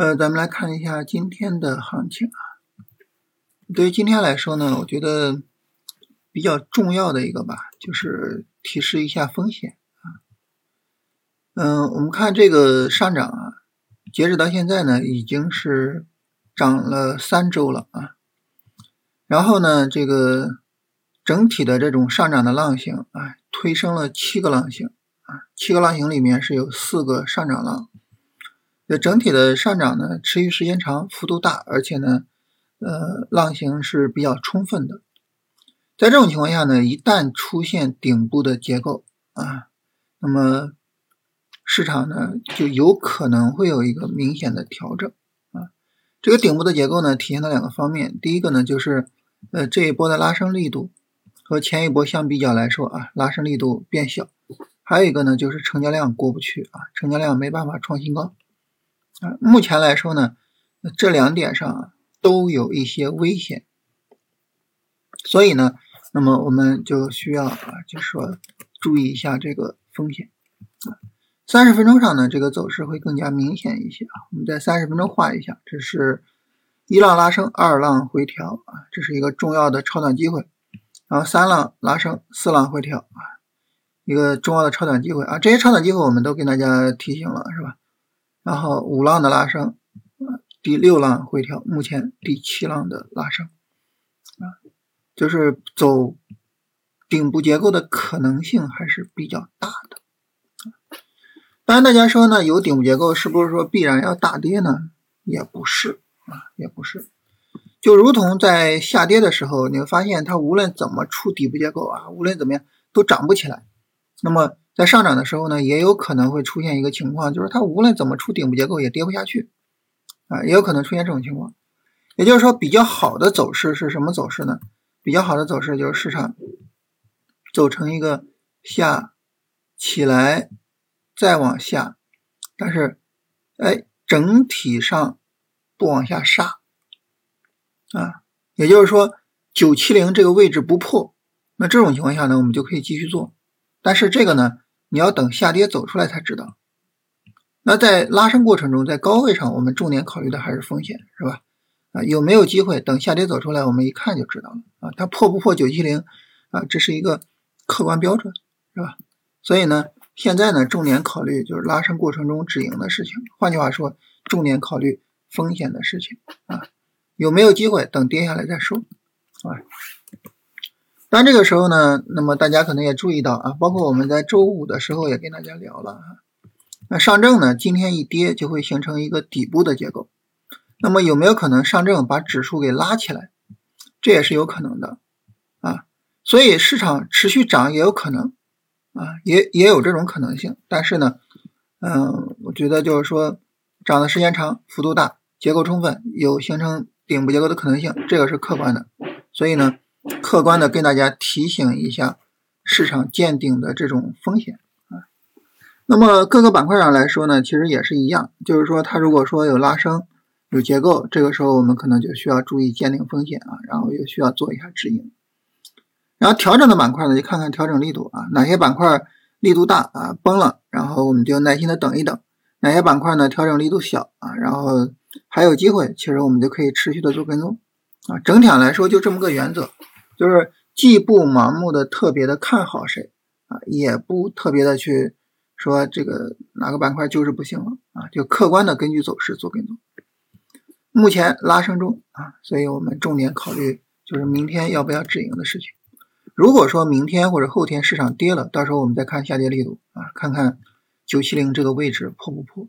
呃，咱们来看一下今天的行情啊。对于今天来说呢，我觉得比较重要的一个吧，就是提示一下风险啊。嗯，我们看这个上涨啊，截止到现在呢，已经是涨了三周了啊。然后呢，这个整体的这种上涨的浪形啊，推升了七个浪形啊，七个浪形里面是有四个上涨浪。这整体的上涨呢，持续时间长，幅度大，而且呢，呃，浪形是比较充分的。在这种情况下呢，一旦出现顶部的结构啊，那么市场呢就有可能会有一个明显的调整啊。这个顶部的结构呢，体现了两个方面，第一个呢就是呃这一波的拉升力度和前一波相比较来说啊，拉升力度变小；还有一个呢就是成交量过不去啊，成交量没办法创新高。啊，目前来说呢，这两点上都有一些危险，所以呢，那么我们就需要啊，就是说注意一下这个风险啊。三十分钟上呢，这个走势会更加明显一些啊。我们在三十分钟画一下，这是一浪拉升，二浪回调啊，这是一个重要的超短机会。然后三浪拉升，四浪回调啊，一个重要的超短机会啊。这些超短机会我们都给大家提醒了，是吧？然后五浪的拉升，啊，第六浪回调，目前第七浪的拉升，啊，就是走顶部结构的可能性还是比较大的。当然，大家说呢，有顶部结构是不是说必然要大跌呢？也不是啊，也不是。就如同在下跌的时候，你会发现它无论怎么出底部结构啊，无论怎么样都涨不起来。那么在上涨的时候呢，也有可能会出现一个情况，就是它无论怎么出顶部结构也跌不下去，啊，也有可能出现这种情况。也就是说，比较好的走势是什么走势呢？比较好的走势就是市场走成一个下起来再往下，但是哎，整体上不往下杀，啊，也就是说九七零这个位置不破，那这种情况下呢，我们就可以继续做。但是这个呢？你要等下跌走出来才知道。那在拉升过程中，在高位上，我们重点考虑的还是风险，是吧？啊，有没有机会等下跌走出来，我们一看就知道了。啊，它破不破九七零啊？这是一个客观标准，是吧？所以呢，现在呢，重点考虑就是拉升过程中止盈的事情。换句话说，重点考虑风险的事情啊。有没有机会等跌下来再说，啊？当然，这个时候呢，那么大家可能也注意到啊，包括我们在周五的时候也跟大家聊了啊。那上证呢，今天一跌就会形成一个底部的结构。那么有没有可能上证把指数给拉起来？这也是有可能的啊。所以市场持续涨也有可能啊，也也有这种可能性。但是呢，嗯，我觉得就是说涨的时间长、幅度大、结构充分，有形成顶部结构的可能性，这个是客观的。所以呢。客观的跟大家提醒一下市场见顶的这种风险啊。那么各个板块上来说呢，其实也是一样，就是说它如果说有拉升、有结构，这个时候我们可能就需要注意见顶风险啊，然后又需要做一下止盈。然后调整的板块呢，就看看调整力度啊，哪些板块力度大啊崩了，然后我们就耐心的等一等；哪些板块呢调整力度小啊，然后还有机会，其实我们就可以持续的做跟踪啊。整体上来说就这么个原则。就是既不盲目的特别的看好谁啊，也不特别的去说这个哪个板块就是不行了啊，就客观的根据走势做跟踪。目前拉升中啊，所以我们重点考虑就是明天要不要止盈的事情。如果说明天或者后天市场跌了，到时候我们再看下跌力度啊，看看九七零这个位置破不破。